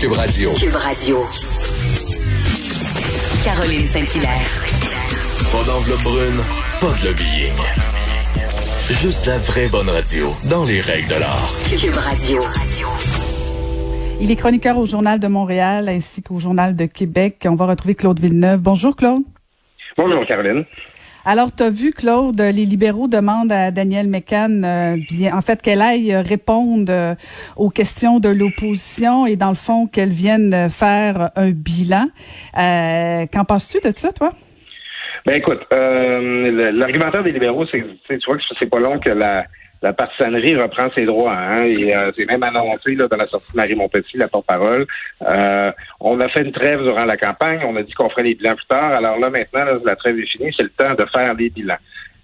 Cube Radio. Cube Radio. Caroline Saint-Hilaire. Pas d'enveloppe brune, pas de lobbying. Juste la vraie bonne radio, dans les règles de l'art. Cube Radio. Il est chroniqueur au Journal de Montréal ainsi qu'au Journal de Québec. On va retrouver Claude Villeneuve. Bonjour Claude. Bonjour Caroline. Alors, tu as vu, Claude, les libéraux demandent à Daniel Mécan, euh, bien, en fait, qu'elle aille répondre euh, aux questions de l'opposition et, dans le fond, qu'elle vienne faire un bilan. Euh, qu'en penses-tu de ça, toi? Ben écoute, l'argumentaire des libéraux, c'est tu vois que c'est pas long que la la partisanerie reprend ses droits. Hein, et euh, c'est même annoncé là, dans la sortie de Marie Montpetit, la porte-parole. Euh, on a fait une trêve durant la campagne. On a dit qu'on ferait les bilans plus tard. Alors là, maintenant, la trêve est finie. C'est le temps de faire les bilans.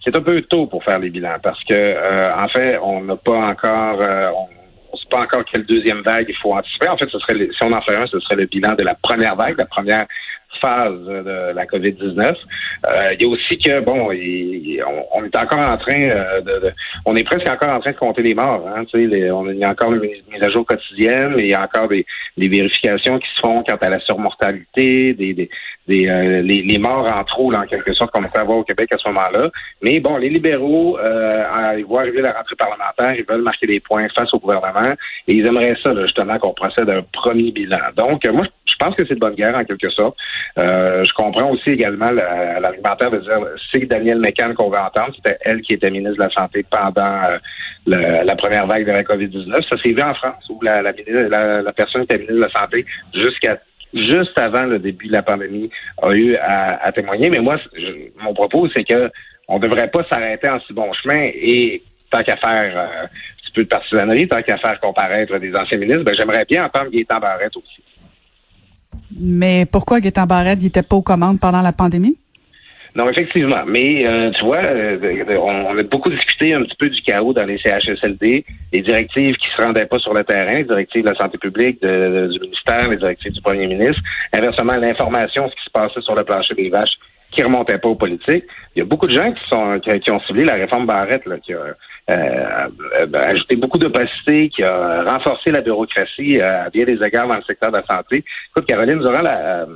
C'est un peu tôt pour faire les bilans parce que, euh, en fait, on n'a pas encore... on, ne sait pas encore quelle deuxième vague il faut anticiper. En fait, ce serait si on en fait un, ce serait le bilan de la première vague, la première phase de la COVID-19. Euh, il y a aussi que, bon, on, est encore en train euh, de, On est presque encore en train de compter les morts. Hein, les, on, il y a encore une mise à jour quotidienne, il y a encore des, des vérifications qui se font quant à la surmortalité, des, des, des euh, les, morts en trop, là, en quelque sorte, qu'on peut avoir au Québec à ce moment-là. Mais bon, les libéraux, euh, ils voient arriver la rentrée parlementaire, ils veulent marquer des points face au gouvernement et ils aimeraient ça, justement, qu'on procède à un premier bilan. Donc, moi, pense que c'est de bonne guerre, en quelque sorte. Euh, je comprends aussi également l'argumentaire de dire c'est Daniel McCann qu'on va entendre. C'était elle qui était ministre de la Santé pendant euh, la, première vague de la COVID-19. Ça s'est vu en France, où la, la, personne était ministre de la Santé jusqu'à juste avant le début de la pandémie a eu à, témoigner. Mais moi, mon propos, c'est que on devrait pas s'arrêter en si bon chemin et tant qu'à faire euh, un petit peu de partisanerie, tant qu'à faire comparaître des anciens ministres, ben, j'aimerais bien entendre Gaétan Barrette aussi. Mais pourquoi Gaétan Barrette n'était pas aux commandes pendant la pandémie? Non, effectivement. Mais euh, tu vois, euh, on, a beaucoup discuté un petit peu du chaos dans les CHSLD, les directives qui se rendaient pas sur le terrain, les directives de la santé publique, du ministère, les directives du premier ministre. Inversement, l'information, ce qui se passait sur le plancher des vaches, qui remontait pas aux politiques. Il y a beaucoup de gens qui sont qui, ont ciblé la réforme Barrette, là, qui a ajouté beaucoup d'opacité, qui a renforcé la bureaucratie euh, à bien des égards dans le secteur de la santé. Écoute, Caroline, durant la,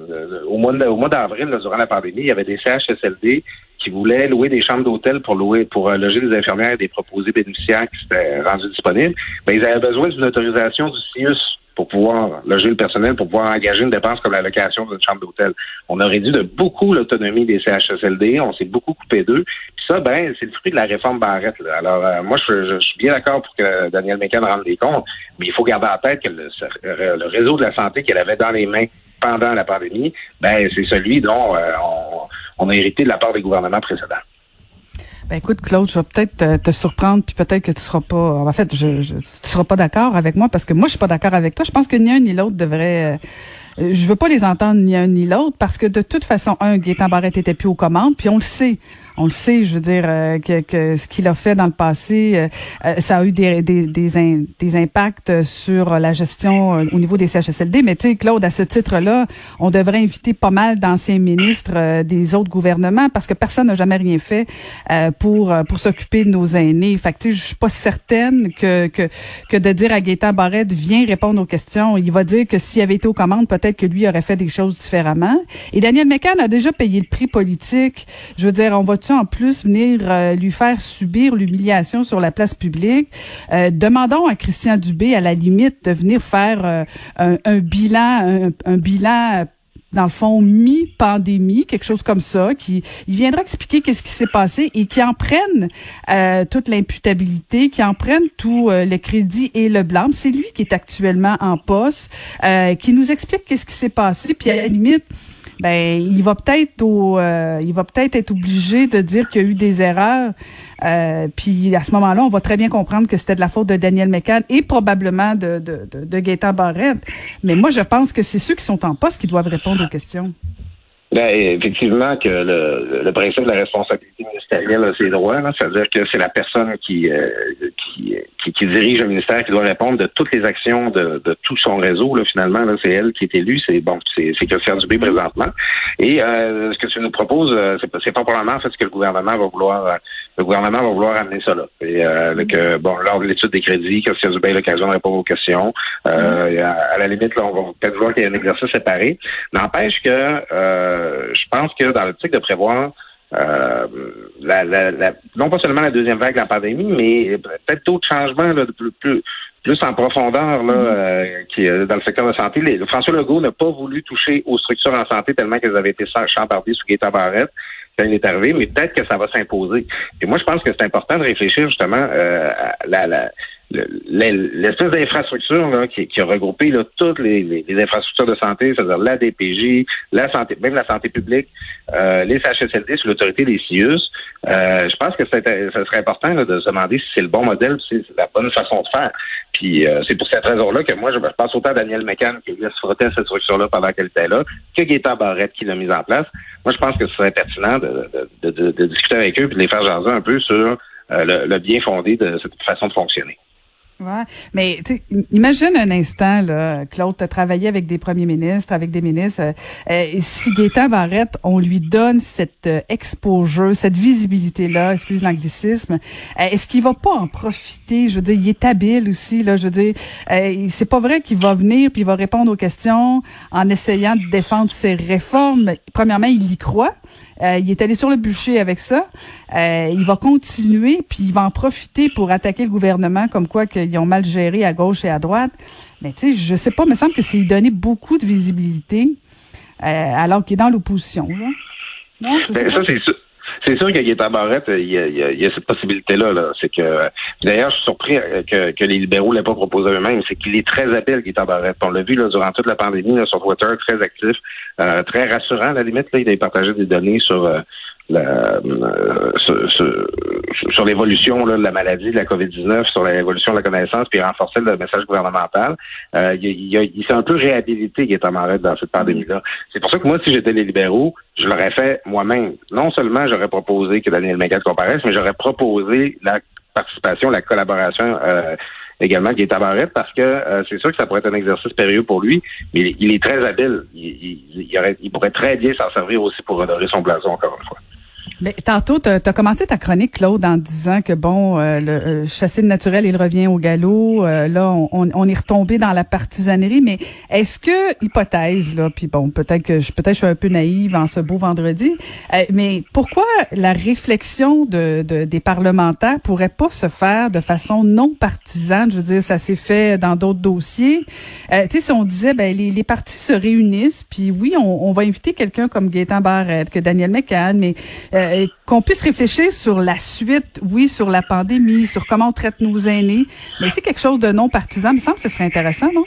au mois au mois d'avril, durant la pandémie, il y avait des CHSLD qui voulaient louer des chambres d'hôtel pour louer pour loger des infirmières et des proposés bénéficiaires qui s'étaient rendus disponibles. Ben, ils avaient besoin d'une autorisation du CIUS pour pouvoir loger le personnel, pour pouvoir engager une dépense comme la location d'une chambre d'hôtel. On a réduit de beaucoup l'autonomie des CHSLD, on s'est beaucoup coupé d'eux. Puis ça, ben, c'est le fruit de la réforme Barrette. Alors, euh, moi, je, suis bien d'accord pour que Daniel Mécan rende des comptes, mais il faut garder en tête que le, réseau de la santé qu'elle avait dans les mains pendant la pandémie, ben, c'est celui dont euh, on a hérité de la part des gouvernements précédents. Ben écoute, Claude, je vais peut-être te, surprendre, puis peut-être que tu seras pas. En fait, je, je tu seras pas d'accord avec moi parce que moi, je suis pas d'accord avec toi. Je pense que ni un ni l'autre devrait. Euh, je veux pas les entendre ni un ni l'autre parce que de toute façon, un, Gaétan Barrette était plus aux commandes, puis on le sait on le sait, je veux dire, euh, que, que, ce qu'il a fait dans le passé, euh, euh, ça a eu des, des, des, des, impacts sur la gestion au niveau des CHSLD. Mais tu sais, Claude, à ce titre-là, on devrait inviter pas mal d'anciens ministres des autres gouvernements parce que personne n'a jamais rien fait pour pour s'occuper de nos aînés. Fait que tu sais, je suis pas certaine que, que, que de dire à Gaétan Barrette, viens répondre aux questions. Il va dire que s'il avait été aux commandes, peut-être que lui aurait fait des choses différemment. Et Daniel Mécan a déjà payé le prix politique. Je veux dire, on va en plus venir euh, lui faire subir l'humiliation sur la place publique? Euh, demandons à Christian Dubé, à la limite, de venir faire euh, un, bilan, un, bilan dans le fond mi-pandémie, quelque chose comme ça, qui il viendra expliquer qu'est-ce qui s'est passé et qui en prenne toute l'imputabilité, qui en prenne tout le crédit et le blanc. C'est lui qui est actuellement en poste, qui nous explique qu'est-ce qui s'est passé, puis à la limite ben il va peut-être au, euh, il va peut-être être obligé de dire qu'il y a eu des erreurs. Euh, puis à ce moment-là, on va très bien comprendre que c'était de la faute de Daniel Mécan et probablement de, de, de, Barrette. Mais moi, je pense que c'est ceux qui sont en poste qui doivent répondre aux questions. Ben, effectivement, que le, principe de la responsabilité a ses droits, c'est-à-dire que c'est la personne qui, euh, qui, qui, dirige le ministère qui doit répondre de toutes les actions de, de tout son réseau. Là, finalement, là, c'est elle qui est élue, c'est bon, c'est, Christian Dubé présentement. Et euh, ce que tu nous proposes, euh, c'est, pas probablement en fait ce que le gouvernement va vouloir le gouvernement va vouloir amener ça là. Et euh, que, bon, lors de l'étude des crédits, Christian Dubé a l'occasion de répondre aux questions. Euh, à, la limite, là, on va peut-être voir qu'il y a un exercice séparé. N'empêche que euh, je pense que dans l'optique de prévoir euh, la, la, la, non pas seulement la deuxième vague de la pandémie, mais peut-être d'autres changements là, de plus, plus, plus en profondeur là, mm-hmm. euh, qui dans le secteur de la santé. Les, François Legault n'a pas voulu toucher aux structures en santé tellement qu'elles avaient été chambardées sous Gaëtan Barrette quand il est arrivé, mais peut-être que ça va s'imposer. Et moi, je pense que c'est important de réfléchir justement euh, à la, la l'espèce d'infrastructure qui, qui, a regroupé là, toutes les, les, infrastructures de santé, c'est-à-dire la DPJ, la santé, même la santé publique, euh, les CHSLD sous l'autorité des CIUS. Euh, je pense que ça serait important là, de se demander si c'est le bon modèle, si c'est la bonne façon de faire. Puis euh, c'est pour cette raison-là que moi, je pense autant à Daniel McCann qui se frottait cette structure-là pendant qu'elle était là, que Gaétan Barrette qui l'a mise en place. Moi, je pense que ce serait pertinent de, de, de, de discuter avec eux et de les faire jaser un peu sur euh, le, le bien fondé de cette façon de fonctionner. Ouais, mais imagine un instant, là, Claude, tu as travaillé avec des premiers ministres, avec des ministres. Euh, euh si Gaétan Barrette, on lui donne cette euh, exposure, cette visibilité-là, excuse l'anglicisme, euh, est-ce qu'il va pas en profiter? Je veux dire, il est habile aussi, là, je veux dire, c'est pas vrai qu'il va venir puis il va répondre aux questions en essayant de défendre ses réformes. Premièrement, il y croit. Euh, il est allé sur le bûcher avec ça. Euh, il va continuer, puis il va en profiter pour attaquer le gouvernement, comme quoi qu'ils ont mal géré à gauche et à droite. Mais tu sais, je sais pas, il me semble que c'est donner beaucoup de visibilité euh, alors qu'il est dans l'opposition. Non, ben, ça, c'est c'est sûr qu'il est Barrette, il y a, il y a, cette possibilité-là. -là, c'est que d'ailleurs, je suis surpris que, que les libéraux l'aient pas proposé eux-mêmes. C'est qu'il est très habile, Gaétan Barrette. On l'a vu là, durant toute la pandémie là, sur Twitter, très actif, euh, très rassurant à la limite. Là, il a partagé des données sur euh, la, euh, sur, l'évolution de la maladie de la COVID-19, sur l'évolution de la connaissance, puis renforcer le message gouvernemental. Euh, il, il, il s'est un peu réhabilité, Gaëtan Maret, dans cette pandémie-là. C'est pour ça que moi, si j'étais les libéraux, je l'aurais fait moi-même. Non seulement j'aurais proposé que Daniel Mégat comparaisse, mais j'aurais proposé la participation, la collaboration euh, également qui est parce que euh, c'est sûr que ça pourrait être un exercice périlleux pour lui, mais il, est très habile. Il, il, pourrait très bien s'en servir aussi pour redorer son blason encore une fois. Mais tantôt, tu as, commencé ta chronique, Claude, en disant que bon, euh, le euh, chasser le naturel, il revient au galop. Euh, là, on, on, est retombé dans la partisanerie. Mais est-ce que, hypothèse, là, puis bon, peut-être que je peut-être je suis un peu naïve en ce beau vendredi, mais pourquoi la réflexion de, de, des parlementaires pourrait pas se faire de façon non partisane? Je veux dire, ça s'est fait dans d'autres dossiers. tu sais, si on disait, ben les, les partis se réunissent, puis oui, on, on va inviter quelqu'un comme Gaétan Barrette, que Daniel McCann, mais euh, qu'on puisse réfléchir sur la suite, oui, sur la pandémie, sur comment on traite nos aînés, mais c'est quelque chose de non partisan, il me semble que ce serait intéressant, non?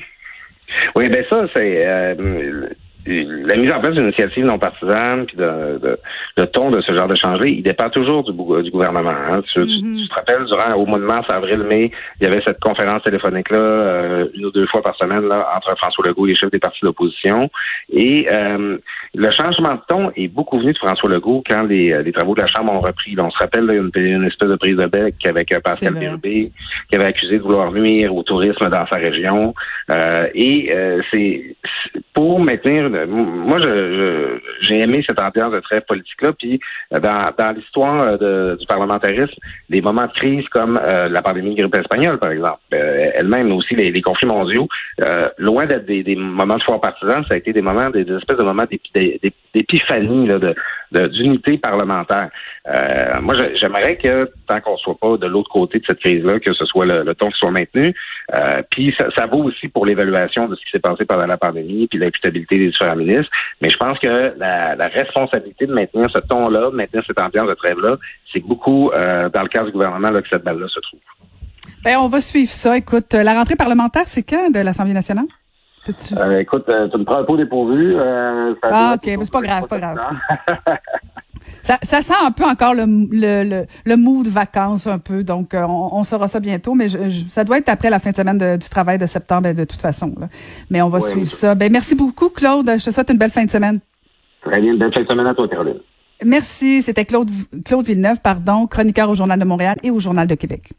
Oui, ben ça, c'est euh, la mise en place d'une initiative non partisane, puis de, de, le ton de ce genre de changement, il dépend toujours du, du gouvernement. Hein. Tu, mm-hmm. te rappelles, durant au mois de mars, avril, mai, il y avait cette conférence téléphonique-là, euh, une ou deux fois par semaine, là, entre François Legault et les chefs des partis d'opposition. Et euh, le changement de ton est beaucoup venu de François Legault quand les, euh, les travaux de la Chambre ont repris. on se rappelle, là, une, une espèce de prise de bec avec Pascal Bérubé, qui avait accusé de vouloir nuire au tourisme dans sa région. Et c'est pour maintenir moi, je, j'ai aimé cette ambiance de très politique-là. Puis, euh, dans, dans l'histoire euh, du parlementarisme, des moments de crise comme euh, la pandémie de grippe espagnole, par exemple, elle-même, aussi les, conflits mondiaux, loin d'être des, moments de foire partisane, ça a été des moments, des, espèces de moments d'épiphanie, de, d'unité parlementaire. moi, j'aimerais que, tant qu'on soit pas de l'autre côté de cette crise-là, que ce soit le, ton qui soit maintenu. puis, ça, ça vaut aussi pour l'évaluation de ce qui s'est passé pendant la pandémie, puis l'imputabilité des différents ministre. Mais je pense que la, responsabilité de maintenir ce ton-là, de maintenir cette ambiance de trêve-là, c'est beaucoup euh, dans le cadre du gouvernement là, que cette balle-là se trouve. Ben, on va suivre ça. Écoute, la rentrée parlementaire, c'est quand de l'Assemblée nationale? Euh, écoute, euh, tu me prends un peu dépourvu. ah, OK, mais c'est pas grave, pas grave. Ça, ça, sent un peu encore le, le, le, mood vacances un peu, donc euh, on, on, saura ça bientôt, mais ça doit être après la fin de semaine du travail de septembre de toute façon. Là. Mais on va suivre ça. Ben, merci beaucoup, Claude. Je te souhaite une belle fin de semaine. Très bien, une belle fin de semaine à toi, Caroline. Merci. C'était Claude, Claude Villeneuve, pardon, chroniqueur au Journal de Montréal et au Journal de Québec.